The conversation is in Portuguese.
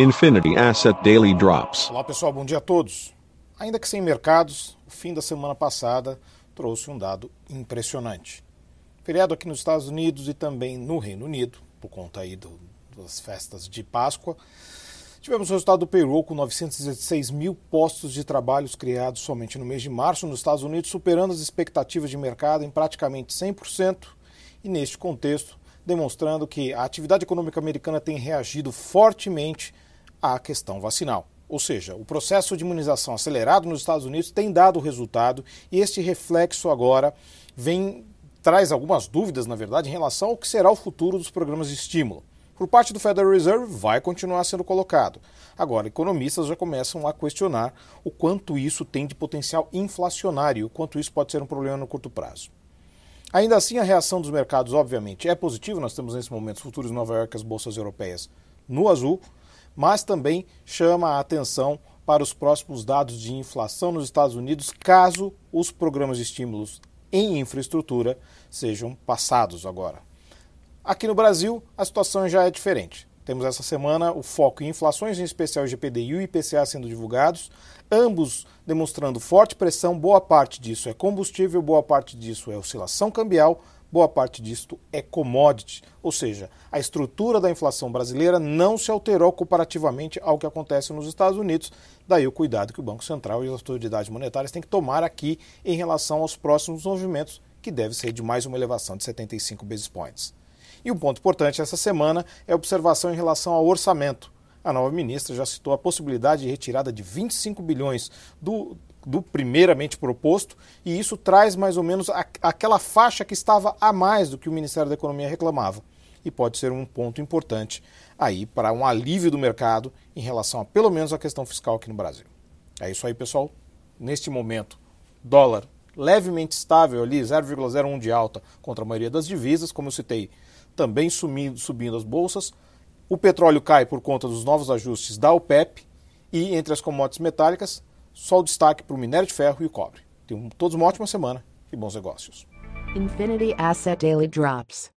Infinity Asset Daily Drops. Olá pessoal, bom dia a todos. Ainda que sem mercados, o fim da semana passada trouxe um dado impressionante. Feriado aqui nos Estados Unidos e também no Reino Unido, por conta aí do, das festas de Páscoa. Tivemos o resultado do payroll com 916 mil postos de trabalho criados somente no mês de março nos Estados Unidos, superando as expectativas de mercado em praticamente 100%. E neste contexto, demonstrando que a atividade econômica americana tem reagido fortemente à questão vacinal. Ou seja, o processo de imunização acelerado nos Estados Unidos tem dado resultado e este reflexo agora vem traz algumas dúvidas, na verdade, em relação ao que será o futuro dos programas de estímulo. Por parte do Federal Reserve, vai continuar sendo colocado. Agora, economistas já começam a questionar o quanto isso tem de potencial inflacionário, o quanto isso pode ser um problema no curto prazo. Ainda assim, a reação dos mercados, obviamente, é positiva. Nós temos nesse momento os futuros Nova York, as bolsas europeias no azul, mas também chama a atenção para os próximos dados de inflação nos Estados Unidos, caso os programas de estímulos em infraestrutura sejam passados agora. Aqui no Brasil, a situação já é diferente. Temos essa semana o foco em inflações, em especial o GPD e o IPCA sendo divulgados, ambos demonstrando forte pressão. Boa parte disso é combustível, boa parte disso é oscilação cambial, boa parte disto é commodity, ou seja, a estrutura da inflação brasileira não se alterou comparativamente ao que acontece nos Estados Unidos. Daí o cuidado que o Banco Central e as autoridades monetárias têm que tomar aqui em relação aos próximos movimentos, que deve ser de mais uma elevação de 75 basis points. E um ponto importante essa semana é a observação em relação ao orçamento. A nova ministra já citou a possibilidade de retirada de 25 bilhões do, do primeiramente proposto, e isso traz mais ou menos a, aquela faixa que estava a mais do que o Ministério da Economia reclamava. E pode ser um ponto importante aí para um alívio do mercado em relação a pelo menos a questão fiscal aqui no Brasil. É isso aí, pessoal. Neste momento, dólar levemente estável ali, 0,01 de alta contra a maioria das divisas, como eu citei, também sumindo, subindo as bolsas. O petróleo cai por conta dos novos ajustes da OPEP e entre as commodities metálicas, só o destaque para o minério de ferro e o cobre. Tenham todos uma ótima semana e bons negócios. Infinity Asset Daily Drops.